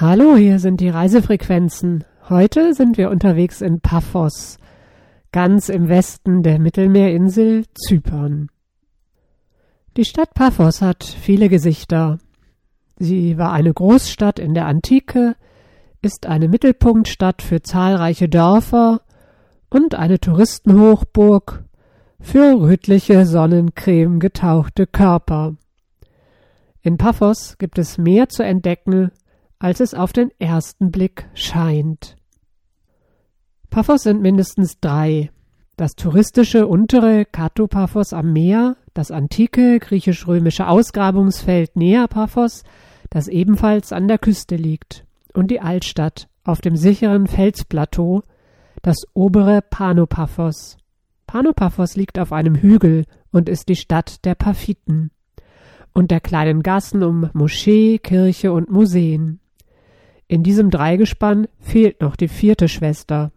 Hallo, hier sind die Reisefrequenzen. Heute sind wir unterwegs in Paphos, ganz im Westen der Mittelmeerinsel Zypern. Die Stadt Paphos hat viele Gesichter. Sie war eine Großstadt in der Antike, ist eine Mittelpunktstadt für zahlreiche Dörfer und eine Touristenhochburg für rötliche Sonnencreme getauchte Körper. In Paphos gibt es mehr zu entdecken, als es auf den ersten Blick scheint. Paphos sind mindestens drei. Das touristische untere Katopaphos am Meer, das antike griechisch-römische Ausgrabungsfeld Nea Paphos, das ebenfalls an der Küste liegt, und die Altstadt auf dem sicheren Felsplateau, das obere Panopaphos. Panopaphos liegt auf einem Hügel und ist die Stadt der Paphiten und der kleinen Gassen um Moschee, Kirche und Museen. In diesem Dreigespann fehlt noch die vierte Schwester,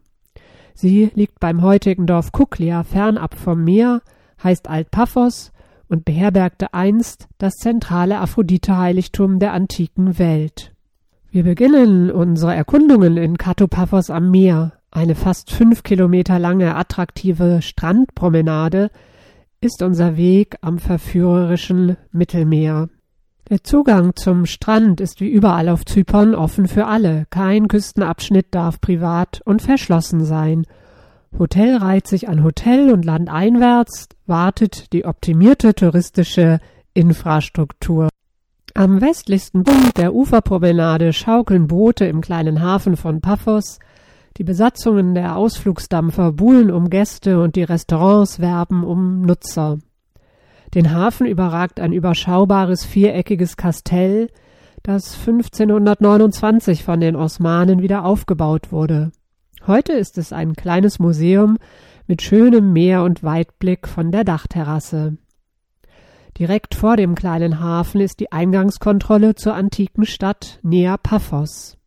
Sie liegt beim heutigen Dorf Kuklia fernab vom Meer, heißt Altpaphos und beherbergte einst das zentrale Aphrodite-Heiligtum der antiken Welt. Wir beginnen unsere Erkundungen in Katopaphos am Meer. Eine fast fünf Kilometer lange attraktive Strandpromenade ist unser Weg am verführerischen Mittelmeer. Der Zugang zum Strand ist wie überall auf Zypern offen für alle. Kein Küstenabschnitt darf privat und verschlossen sein. Hotel reiht sich an Hotel und landeinwärts wartet die optimierte touristische Infrastruktur. Am westlichsten Punkt der Uferpromenade schaukeln Boote im kleinen Hafen von Paphos. Die Besatzungen der Ausflugsdampfer buhlen um Gäste und die Restaurants werben um Nutzer. Den Hafen überragt ein überschaubares viereckiges Kastell, das 1529 von den Osmanen wieder aufgebaut wurde. Heute ist es ein kleines Museum mit schönem Meer und Weitblick von der Dachterrasse. Direkt vor dem kleinen Hafen ist die Eingangskontrolle zur antiken Stadt Nea Paphos.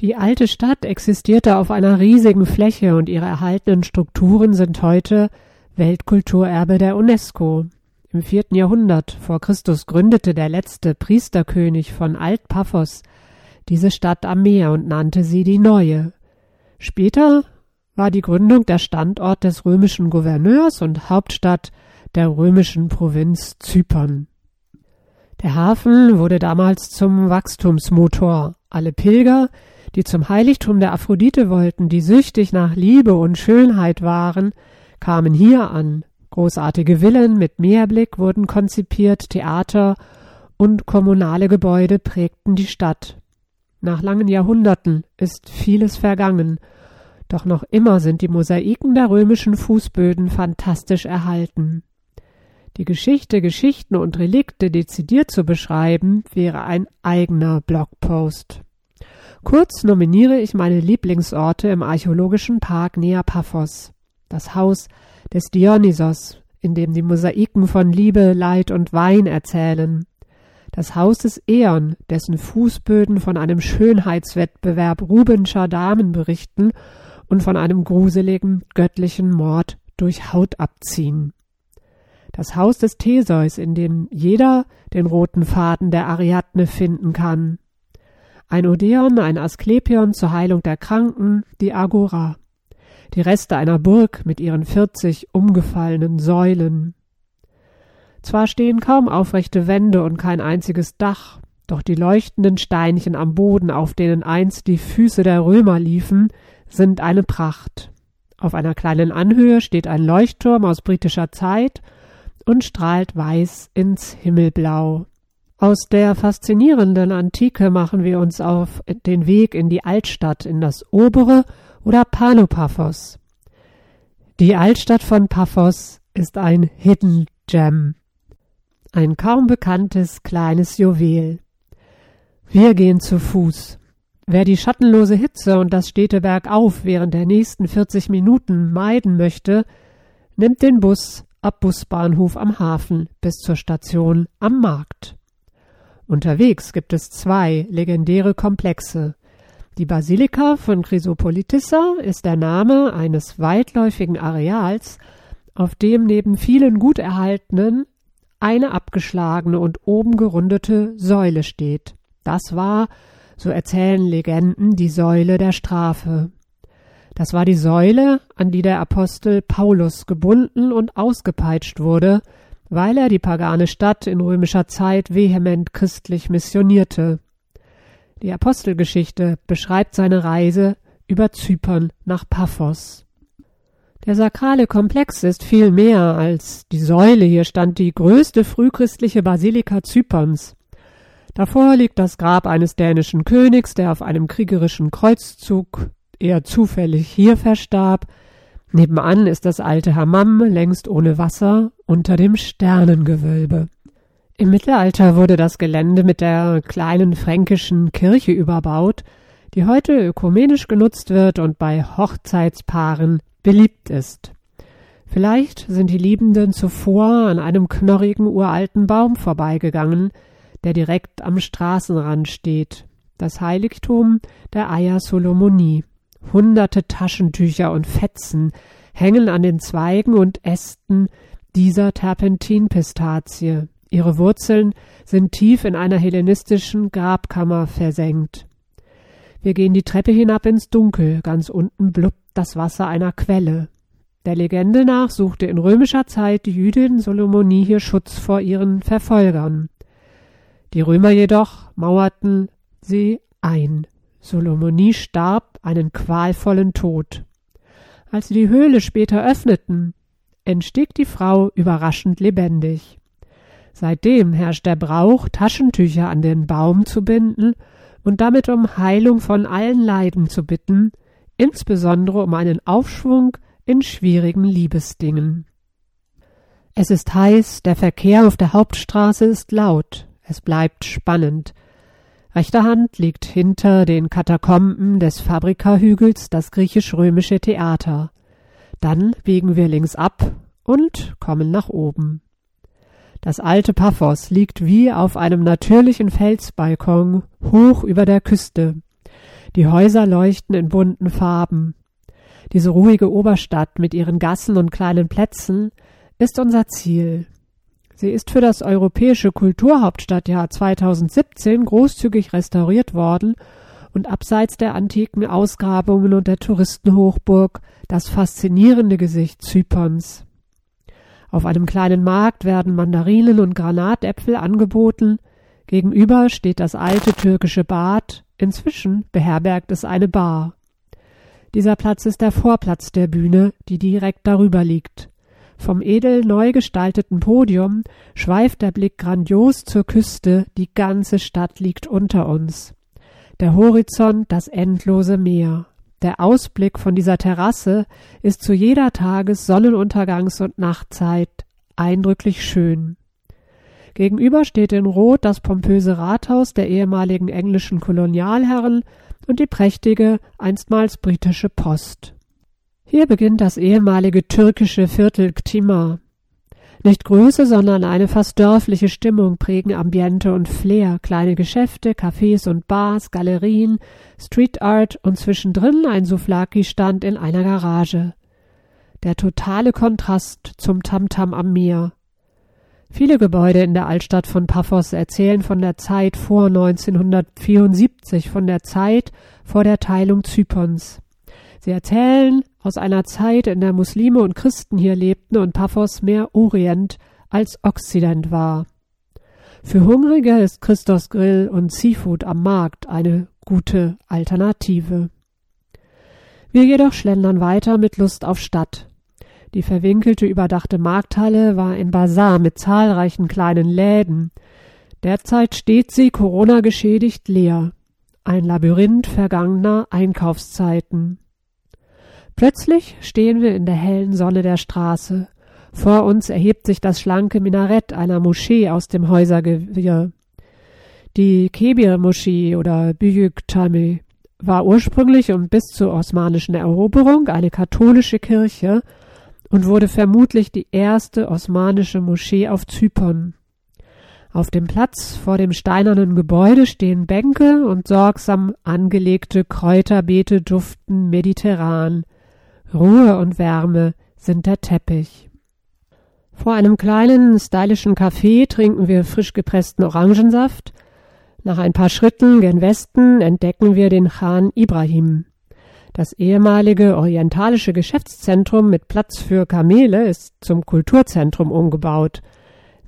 Die alte Stadt existierte auf einer riesigen Fläche und ihre erhaltenen Strukturen sind heute Weltkulturerbe der UNESCO. Im vierten Jahrhundert vor Christus gründete der letzte Priesterkönig von Alt-Paphos diese Stadt am Meer und nannte sie die Neue. Später war die Gründung der Standort des römischen Gouverneurs und Hauptstadt der römischen Provinz Zypern. Der Hafen wurde damals zum Wachstumsmotor. Alle Pilger, die zum Heiligtum der Aphrodite wollten, die süchtig nach Liebe und Schönheit waren, kamen hier an. Großartige Villen mit Meerblick wurden konzipiert, Theater und kommunale Gebäude prägten die Stadt. Nach langen Jahrhunderten ist vieles vergangen, doch noch immer sind die Mosaiken der römischen Fußböden fantastisch erhalten. Die Geschichte, Geschichten und Relikte dezidiert zu beschreiben, wäre ein eigener Blogpost. Kurz nominiere ich meine Lieblingsorte im archäologischen Park Neapaphos. Das Haus des Dionysos, in dem die Mosaiken von Liebe, Leid und Wein erzählen. Das Haus des Eon, dessen Fußböden von einem Schönheitswettbewerb Rubenscher Damen berichten und von einem gruseligen göttlichen Mord durch Haut abziehen. Das Haus des Theseus, in dem jeder den roten Faden der Ariadne finden kann. Ein Odeon, ein Asklepion zur Heilung der Kranken, die Agora die Reste einer Burg mit ihren vierzig umgefallenen Säulen. Zwar stehen kaum aufrechte Wände und kein einziges Dach, doch die leuchtenden Steinchen am Boden, auf denen einst die Füße der Römer liefen, sind eine Pracht. Auf einer kleinen Anhöhe steht ein Leuchtturm aus britischer Zeit und strahlt weiß ins Himmelblau. Aus der faszinierenden Antike machen wir uns auf den Weg in die Altstadt, in das obere oder Panopaphos. Die Altstadt von Paphos ist ein Hidden Gem, ein kaum bekanntes kleines Juwel. Wir gehen zu Fuß. Wer die schattenlose Hitze und das stete Bergauf während der nächsten 40 Minuten meiden möchte, nimmt den Bus ab Busbahnhof am Hafen bis zur Station am Markt. Unterwegs gibt es zwei legendäre Komplexe, die Basilika von Chrysopolitissa ist der Name eines weitläufigen Areals, auf dem neben vielen gut erhaltenen eine abgeschlagene und oben gerundete Säule steht. Das war so erzählen Legenden die Säule der Strafe. Das war die Säule, an die der Apostel Paulus gebunden und ausgepeitscht wurde, weil er die pagane Stadt in römischer Zeit vehement christlich missionierte. Die Apostelgeschichte beschreibt seine Reise über Zypern nach Paphos. Der sakrale Komplex ist viel mehr als die Säule. Hier stand die größte frühchristliche Basilika Zyperns. Davor liegt das Grab eines dänischen Königs, der auf einem kriegerischen Kreuzzug eher zufällig hier verstarb. Nebenan ist das alte Hammam, längst ohne Wasser, unter dem Sternengewölbe. Im Mittelalter wurde das Gelände mit der kleinen fränkischen Kirche überbaut, die heute ökumenisch genutzt wird und bei Hochzeitspaaren beliebt ist. Vielleicht sind die Liebenden zuvor an einem knorrigen uralten Baum vorbeigegangen, der direkt am Straßenrand steht, das Heiligtum der Eier Solomonie. Hunderte Taschentücher und Fetzen hängen an den Zweigen und Ästen dieser Terpentinpistazie. Ihre Wurzeln sind tief in einer hellenistischen Grabkammer versenkt. Wir gehen die Treppe hinab ins Dunkel, ganz unten blubbt das Wasser einer Quelle. Der Legende nach suchte in römischer Zeit die Jüdin Solomonie hier Schutz vor ihren Verfolgern. Die Römer jedoch mauerten sie ein. Solomonie starb einen qualvollen Tod. Als sie die Höhle später öffneten, entstieg die Frau überraschend lebendig. Seitdem herrscht der Brauch, Taschentücher an den Baum zu binden und damit um Heilung von allen Leiden zu bitten, insbesondere um einen Aufschwung in schwierigen Liebesdingen. Es ist heiß, der Verkehr auf der Hauptstraße ist laut, es bleibt spannend, Rechter Hand liegt hinter den Katakomben des Fabrikahügels das griechisch-römische Theater. Dann biegen wir links ab und kommen nach oben. Das alte Paphos liegt wie auf einem natürlichen Felsbalkon hoch über der Küste. Die Häuser leuchten in bunten Farben. Diese ruhige Oberstadt mit ihren Gassen und kleinen Plätzen ist unser Ziel. Sie ist für das Europäische Kulturhauptstadtjahr 2017 großzügig restauriert worden und abseits der antiken Ausgrabungen und der Touristenhochburg das faszinierende Gesicht Zyperns. Auf einem kleinen Markt werden Mandarinen und Granatäpfel angeboten, gegenüber steht das alte türkische Bad, inzwischen beherbergt es eine Bar. Dieser Platz ist der Vorplatz der Bühne, die direkt darüber liegt. Vom edel neu gestalteten Podium schweift der Blick grandios zur Küste, die ganze Stadt liegt unter uns. Der Horizont das endlose Meer. Der Ausblick von dieser Terrasse ist zu jeder Tages-, Sonnenuntergangs- und Nachtzeit eindrücklich schön. Gegenüber steht in Rot das pompöse Rathaus der ehemaligen englischen Kolonialherren und die prächtige, einstmals britische Post. Hier beginnt das ehemalige türkische Viertel Ktima. Nicht Größe, sondern eine fast dörfliche Stimmung prägen Ambiente und Flair, kleine Geschäfte, Cafés und Bars, Galerien, Street Art und zwischendrin ein Souflaki-Stand in einer Garage. Der totale Kontrast zum Tamtam am Meer. Viele Gebäude in der Altstadt von Paphos erzählen von der Zeit vor 1974, von der Zeit vor der Teilung Zyperns. Sie erzählen aus einer Zeit, in der Muslime und Christen hier lebten und Paphos mehr Orient als Okzident war. Für Hungrige ist Christos Grill und Seafood am Markt eine gute Alternative. Wir jedoch schlendern weiter mit Lust auf Stadt. Die verwinkelte, überdachte Markthalle war ein Bazar mit zahlreichen kleinen Läden. Derzeit steht sie Corona geschädigt leer. Ein Labyrinth vergangener Einkaufszeiten. Plötzlich stehen wir in der hellen Sonne der Straße. Vor uns erhebt sich das schlanke Minarett einer Moschee aus dem Häusergewirr. Die Kebir-Moschee oder Büyük Cami war ursprünglich und bis zur osmanischen Eroberung eine katholische Kirche und wurde vermutlich die erste osmanische Moschee auf Zypern. Auf dem Platz vor dem steinernen Gebäude stehen Bänke und sorgsam angelegte Kräuterbeete duften mediterran. Ruhe und Wärme sind der Teppich. Vor einem kleinen, stylischen Café trinken wir frisch gepressten Orangensaft. Nach ein paar Schritten gen Westen entdecken wir den Khan Ibrahim. Das ehemalige orientalische Geschäftszentrum mit Platz für Kamele ist zum Kulturzentrum umgebaut.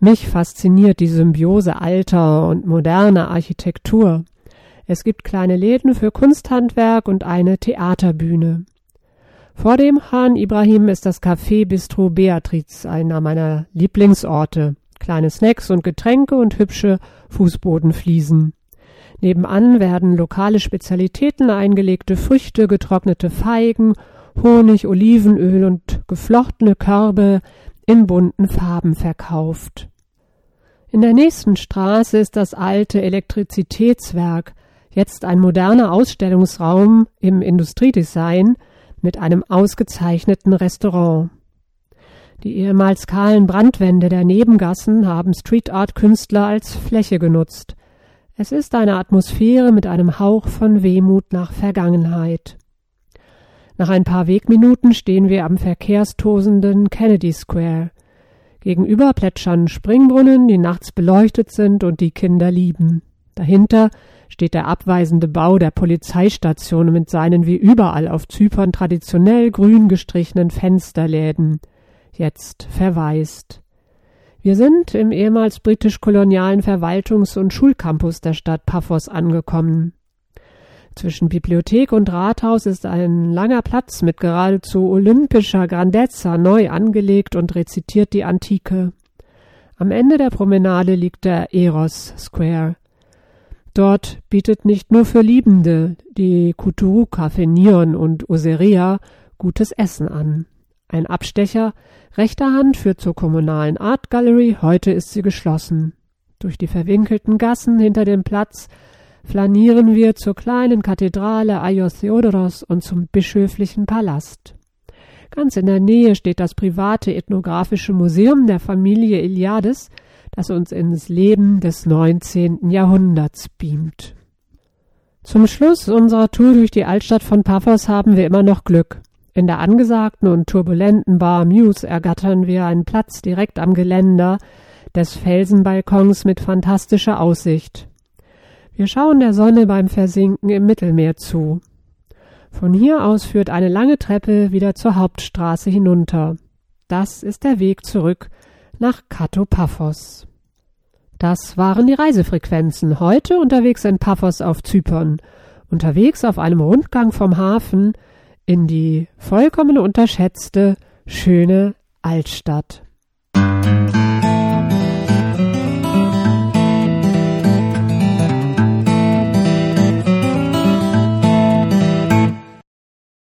Mich fasziniert die Symbiose alter und moderner Architektur. Es gibt kleine Läden für Kunsthandwerk und eine Theaterbühne. Vor dem Khan Ibrahim ist das Café Bistro Beatriz, einer meiner Lieblingsorte. Kleine Snacks und Getränke und hübsche Fußbodenfliesen. Nebenan werden lokale Spezialitäten eingelegte Früchte, getrocknete Feigen, Honig, Olivenöl und geflochtene Körbe in bunten Farben verkauft. In der nächsten Straße ist das alte Elektrizitätswerk, jetzt ein moderner Ausstellungsraum im Industriedesign mit einem ausgezeichneten Restaurant. Die ehemals kahlen Brandwände der Nebengassen haben Street Art Künstler als Fläche genutzt. Es ist eine Atmosphäre mit einem Hauch von Wehmut nach Vergangenheit. Nach ein paar Wegminuten stehen wir am verkehrstosenden Kennedy Square. Gegenüber plätschern Springbrunnen, die nachts beleuchtet sind und die Kinder lieben. Dahinter steht der abweisende Bau der Polizeistation mit seinen wie überall auf Zypern traditionell grün gestrichenen Fensterläden, jetzt verwaist. Wir sind im ehemals britisch-kolonialen Verwaltungs- und Schulcampus der Stadt Paphos angekommen. Zwischen Bibliothek und Rathaus ist ein langer Platz mit geradezu olympischer Grandezza neu angelegt und rezitiert die Antike. Am Ende der Promenade liegt der Eros Square, Dort bietet nicht nur für Liebende die Kuturuka Nion und Oseria gutes Essen an. Ein Abstecher rechter Hand führt zur kommunalen Art Gallery, heute ist sie geschlossen. Durch die verwinkelten Gassen hinter dem Platz flanieren wir zur kleinen Kathedrale Ayos Theodoros und zum bischöflichen Palast. Ganz in der Nähe steht das private ethnographische Museum der Familie Iliades, das uns ins Leben des 19. Jahrhunderts beamt. Zum Schluss unserer Tour durch die Altstadt von Paphos haben wir immer noch Glück. In der angesagten und turbulenten Bar Muse ergattern wir einen Platz direkt am Geländer des Felsenbalkons mit fantastischer Aussicht. Wir schauen der Sonne beim Versinken im Mittelmeer zu. Von hier aus führt eine lange Treppe wieder zur Hauptstraße hinunter. Das ist der Weg zurück nach Katopaphos. Das waren die Reisefrequenzen. Heute unterwegs in Paphos auf Zypern. Unterwegs auf einem Rundgang vom Hafen in die vollkommen unterschätzte, schöne Altstadt.